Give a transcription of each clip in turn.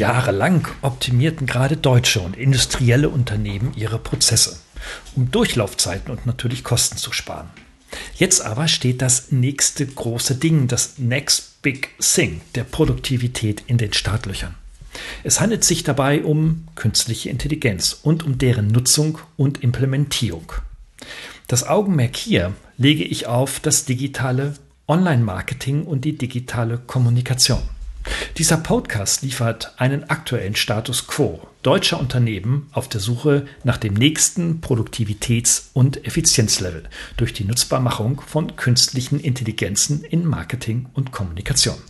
Jahrelang optimierten gerade deutsche und industrielle Unternehmen ihre Prozesse, um Durchlaufzeiten und natürlich Kosten zu sparen. Jetzt aber steht das nächste große Ding, das Next Big Thing der Produktivität in den Startlöchern. Es handelt sich dabei um künstliche Intelligenz und um deren Nutzung und Implementierung. Das Augenmerk hier lege ich auf das digitale Online-Marketing und die digitale Kommunikation. Dieser Podcast liefert einen aktuellen Status quo deutscher Unternehmen auf der Suche nach dem nächsten Produktivitäts- und Effizienzlevel durch die Nutzbarmachung von künstlichen Intelligenzen in Marketing und Kommunikation.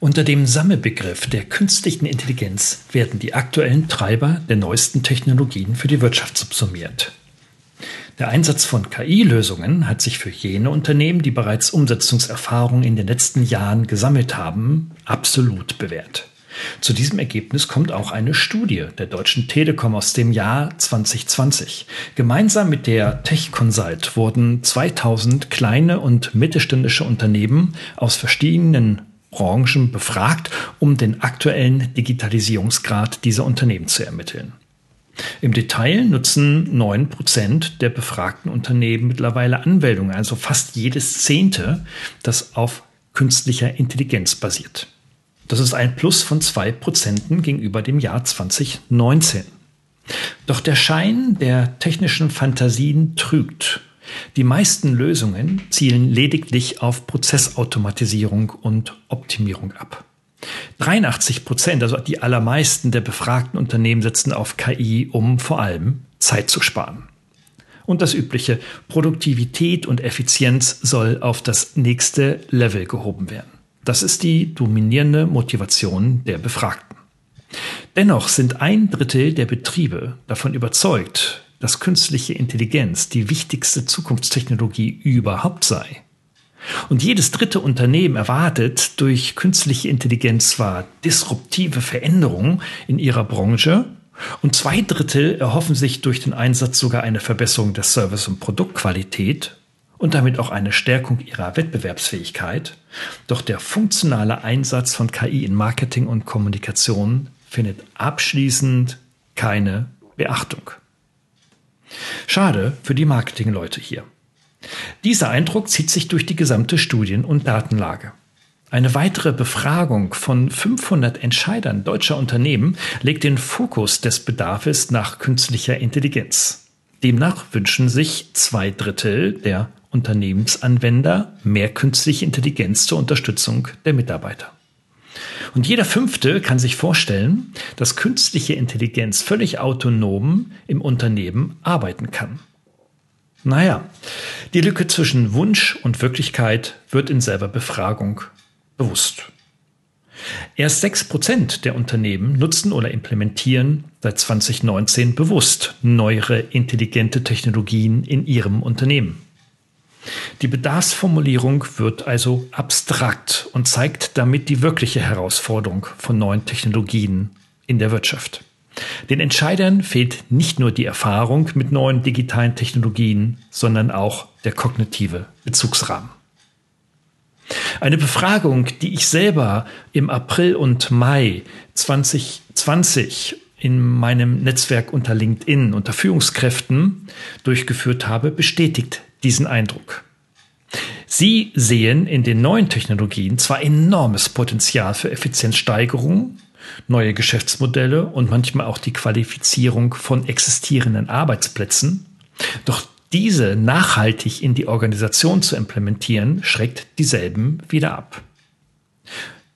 Unter dem Sammelbegriff der künstlichen Intelligenz werden die aktuellen Treiber der neuesten Technologien für die Wirtschaft subsumiert. Der Einsatz von KI-Lösungen hat sich für jene Unternehmen, die bereits Umsetzungserfahrungen in den letzten Jahren gesammelt haben, absolut bewährt. Zu diesem Ergebnis kommt auch eine Studie der Deutschen Telekom aus dem Jahr 2020. Gemeinsam mit der Tech Consult wurden 2000 kleine und mittelständische Unternehmen aus verschiedenen Branchen befragt, um den aktuellen Digitalisierungsgrad dieser Unternehmen zu ermitteln. Im Detail nutzen 9% der befragten Unternehmen mittlerweile Anwendungen, also fast jedes Zehnte, das auf künstlicher Intelligenz basiert. Das ist ein Plus von 2% gegenüber dem Jahr 2019. Doch der Schein der technischen Fantasien trügt. Die meisten Lösungen zielen lediglich auf Prozessautomatisierung und Optimierung ab. 83 Prozent, also die allermeisten der befragten Unternehmen setzen auf KI, um vor allem Zeit zu sparen. Und das übliche Produktivität und Effizienz soll auf das nächste Level gehoben werden. Das ist die dominierende Motivation der Befragten. Dennoch sind ein Drittel der Betriebe davon überzeugt, dass künstliche Intelligenz die wichtigste Zukunftstechnologie überhaupt sei. Und jedes dritte Unternehmen erwartet durch künstliche Intelligenz zwar disruptive Veränderungen in ihrer Branche, und zwei Drittel erhoffen sich durch den Einsatz sogar eine Verbesserung der Service- und Produktqualität und damit auch eine Stärkung ihrer Wettbewerbsfähigkeit. Doch der funktionale Einsatz von KI in Marketing und Kommunikation findet abschließend keine Beachtung. Schade für die Marketingleute hier. Dieser Eindruck zieht sich durch die gesamte Studien- und Datenlage. Eine weitere Befragung von 500 Entscheidern deutscher Unternehmen legt den Fokus des Bedarfs nach künstlicher Intelligenz. Demnach wünschen sich zwei Drittel der Unternehmensanwender mehr künstliche Intelligenz zur Unterstützung der Mitarbeiter. Und jeder Fünfte kann sich vorstellen, dass künstliche Intelligenz völlig autonom im Unternehmen arbeiten kann. Naja, die Lücke zwischen Wunsch und Wirklichkeit wird in selber Befragung bewusst. Erst sechs Prozent der Unternehmen nutzen oder implementieren seit 2019 bewusst neuere intelligente Technologien in ihrem Unternehmen. Die Bedarfsformulierung wird also abstrakt und zeigt damit die wirkliche Herausforderung von neuen Technologien in der Wirtschaft. Den Entscheidern fehlt nicht nur die Erfahrung mit neuen digitalen Technologien, sondern auch der kognitive Bezugsrahmen. Eine Befragung, die ich selber im April und Mai 2020 in meinem Netzwerk unter LinkedIn unter Führungskräften durchgeführt habe, bestätigt diesen Eindruck. Sie sehen in den neuen Technologien zwar enormes Potenzial für Effizienzsteigerung, neue Geschäftsmodelle und manchmal auch die Qualifizierung von existierenden Arbeitsplätzen, doch diese nachhaltig in die Organisation zu implementieren, schreckt dieselben wieder ab.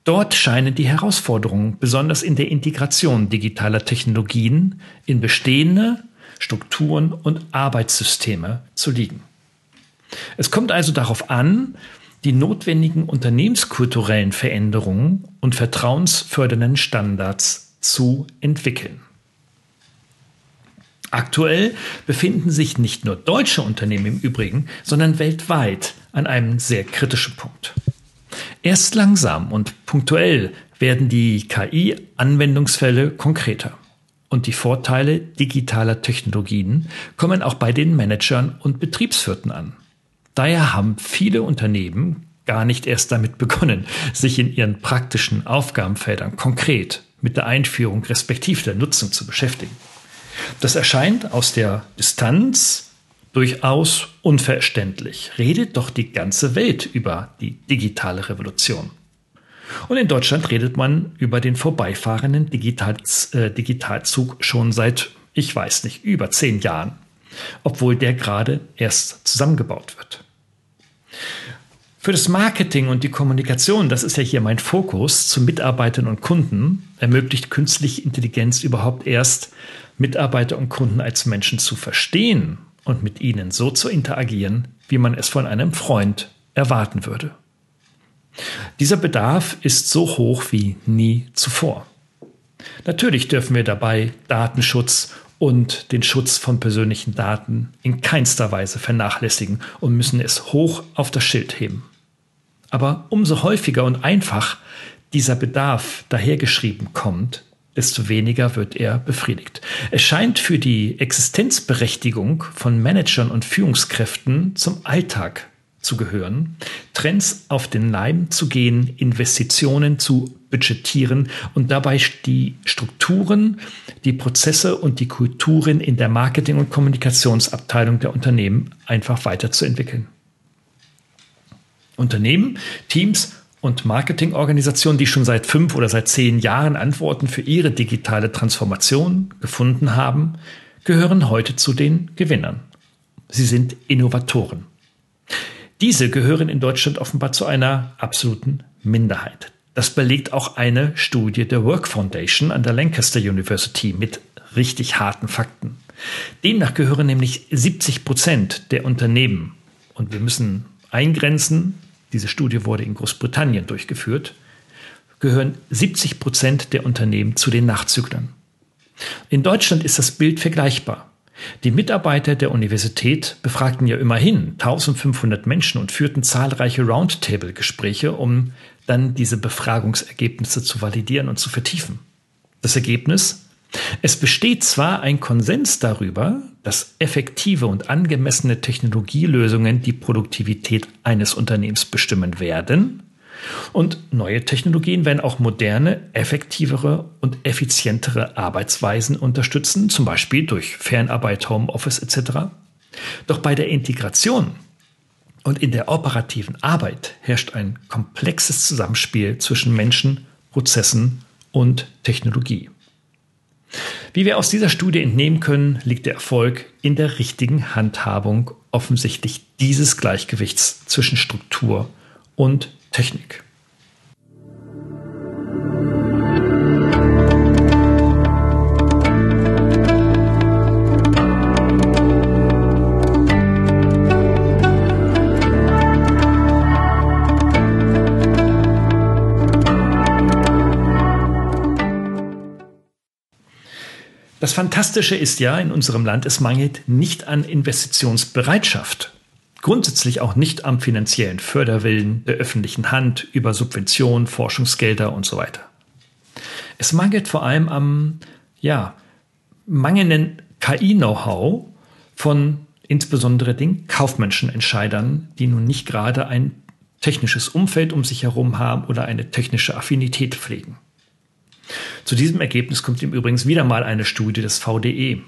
Dort scheinen die Herausforderungen besonders in der Integration digitaler Technologien in bestehende Strukturen und Arbeitssysteme zu liegen. Es kommt also darauf an, die notwendigen unternehmenskulturellen Veränderungen und vertrauensfördernden Standards zu entwickeln. Aktuell befinden sich nicht nur deutsche Unternehmen im Übrigen, sondern weltweit an einem sehr kritischen Punkt. Erst langsam und punktuell werden die KI-Anwendungsfälle konkreter. Und die Vorteile digitaler Technologien kommen auch bei den Managern und Betriebswirten an. Daher haben viele Unternehmen gar nicht erst damit begonnen, sich in ihren praktischen Aufgabenfeldern konkret mit der Einführung respektive der Nutzung zu beschäftigen. Das erscheint aus der Distanz durchaus unverständlich. Redet doch die ganze Welt über die digitale Revolution. Und in Deutschland redet man über den vorbeifahrenden Digitals, äh, Digitalzug schon seit, ich weiß nicht, über zehn Jahren, obwohl der gerade erst zusammengebaut wird. Für das Marketing und die Kommunikation, das ist ja hier mein Fokus zu Mitarbeitern und Kunden, ermöglicht künstliche Intelligenz überhaupt erst, Mitarbeiter und Kunden als Menschen zu verstehen und mit ihnen so zu interagieren, wie man es von einem Freund erwarten würde. Dieser Bedarf ist so hoch wie nie zuvor. Natürlich dürfen wir dabei Datenschutz und den Schutz von persönlichen Daten in keinster Weise vernachlässigen und müssen es hoch auf das Schild heben. Aber umso häufiger und einfach dieser Bedarf dahergeschrieben kommt, desto weniger wird er befriedigt. Es scheint für die Existenzberechtigung von Managern und Führungskräften zum Alltag zu gehören, Trends auf den Leim zu gehen, Investitionen zu budgetieren und dabei die Strukturen, die Prozesse und die Kulturen in der Marketing- und Kommunikationsabteilung der Unternehmen einfach weiterzuentwickeln. Unternehmen, Teams und Marketingorganisationen, die schon seit fünf oder seit zehn Jahren Antworten für ihre digitale Transformation gefunden haben, gehören heute zu den Gewinnern. Sie sind Innovatoren. Diese gehören in Deutschland offenbar zu einer absoluten Minderheit. Das belegt auch eine Studie der Work Foundation an der Lancaster University mit richtig harten Fakten. Demnach gehören nämlich 70 Prozent der Unternehmen, und wir müssen eingrenzen, diese Studie wurde in Großbritannien durchgeführt, gehören 70 Prozent der Unternehmen zu den Nachzüglern. In Deutschland ist das Bild vergleichbar. Die Mitarbeiter der Universität befragten ja immerhin 1500 Menschen und führten zahlreiche Roundtable-Gespräche, um dann diese Befragungsergebnisse zu validieren und zu vertiefen. Das Ergebnis? Es besteht zwar ein Konsens darüber, dass effektive und angemessene Technologielösungen die Produktivität eines Unternehmens bestimmen werden, und neue Technologien werden auch moderne, effektivere und effizientere Arbeitsweisen unterstützen, zum Beispiel durch Fernarbeit, Homeoffice etc. Doch bei der Integration und in der operativen Arbeit herrscht ein komplexes Zusammenspiel zwischen Menschen, Prozessen und Technologie. Wie wir aus dieser Studie entnehmen können, liegt der Erfolg in der richtigen Handhabung offensichtlich dieses Gleichgewichts zwischen Struktur und Technik. Das Fantastische ist ja in unserem Land, es mangelt nicht an Investitionsbereitschaft grundsätzlich auch nicht am finanziellen Förderwillen der öffentlichen Hand über Subventionen, Forschungsgelder und so weiter. Es mangelt vor allem am ja, mangelnden KI-Know-how von insbesondere den kaufmännischen Entscheidern, die nun nicht gerade ein technisches Umfeld um sich herum haben oder eine technische Affinität pflegen. Zu diesem Ergebnis kommt im Übrigen wieder mal eine Studie des VDE,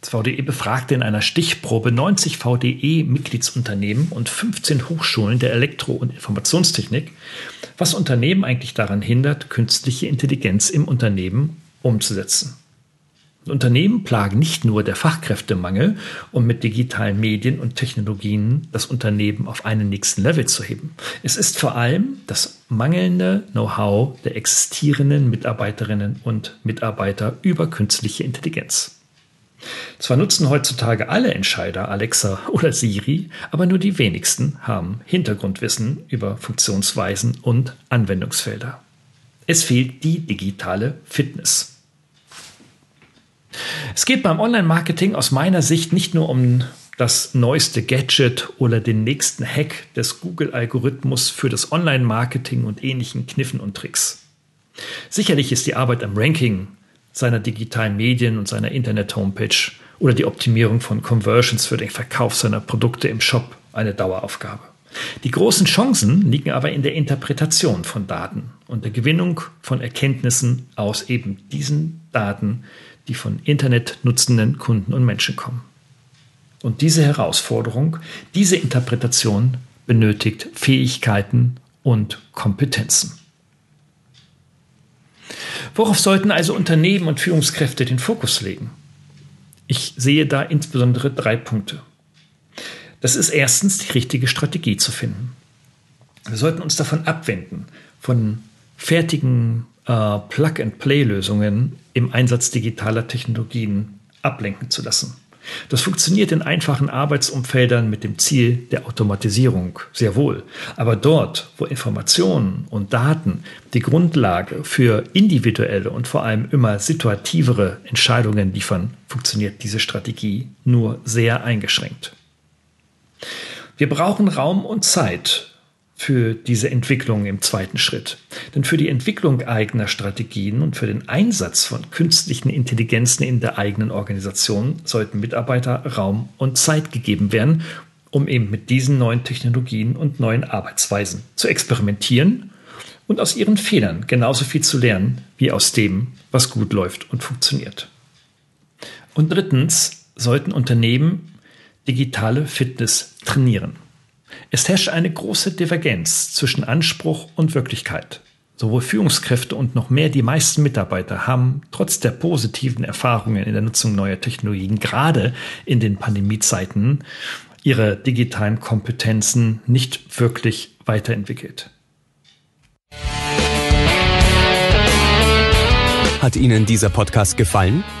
das VDE befragte in einer Stichprobe 90 VDE-Mitgliedsunternehmen und 15 Hochschulen der Elektro- und Informationstechnik, was Unternehmen eigentlich daran hindert, künstliche Intelligenz im Unternehmen umzusetzen. Unternehmen plagen nicht nur der Fachkräftemangel, um mit digitalen Medien und Technologien das Unternehmen auf einen nächsten Level zu heben. Es ist vor allem das mangelnde Know-how der existierenden Mitarbeiterinnen und Mitarbeiter über künstliche Intelligenz. Zwar nutzen heutzutage alle Entscheider Alexa oder Siri, aber nur die wenigsten haben Hintergrundwissen über Funktionsweisen und Anwendungsfelder. Es fehlt die digitale Fitness. Es geht beim Online-Marketing aus meiner Sicht nicht nur um das neueste Gadget oder den nächsten Hack des Google-Algorithmus für das Online-Marketing und ähnlichen Kniffen und Tricks. Sicherlich ist die Arbeit am Ranking seiner digitalen Medien und seiner Internet-Homepage oder die Optimierung von Conversions für den Verkauf seiner Produkte im Shop eine Daueraufgabe. Die großen Chancen liegen aber in der Interpretation von Daten und der Gewinnung von Erkenntnissen aus eben diesen Daten, die von Internet nutzenden Kunden und Menschen kommen. Und diese Herausforderung, diese Interpretation benötigt Fähigkeiten und Kompetenzen. Worauf sollten also Unternehmen und Führungskräfte den Fokus legen? Ich sehe da insbesondere drei Punkte. Das ist erstens die richtige Strategie zu finden. Wir sollten uns davon abwenden, von fertigen äh, Plug-and-Play-Lösungen im Einsatz digitaler Technologien ablenken zu lassen. Das funktioniert in einfachen Arbeitsumfeldern mit dem Ziel der Automatisierung sehr wohl. Aber dort, wo Informationen und Daten die Grundlage für individuelle und vor allem immer situativere Entscheidungen liefern, funktioniert diese Strategie nur sehr eingeschränkt. Wir brauchen Raum und Zeit für diese Entwicklung im zweiten Schritt. Denn für die Entwicklung eigener Strategien und für den Einsatz von künstlichen Intelligenzen in der eigenen Organisation sollten Mitarbeiter Raum und Zeit gegeben werden, um eben mit diesen neuen Technologien und neuen Arbeitsweisen zu experimentieren und aus ihren Fehlern genauso viel zu lernen wie aus dem, was gut läuft und funktioniert. Und drittens sollten Unternehmen digitale Fitness trainieren. Es herrscht eine große Divergenz zwischen Anspruch und Wirklichkeit. Sowohl Führungskräfte und noch mehr die meisten Mitarbeiter haben trotz der positiven Erfahrungen in der Nutzung neuer Technologien, gerade in den Pandemiezeiten, ihre digitalen Kompetenzen nicht wirklich weiterentwickelt. Hat Ihnen dieser Podcast gefallen?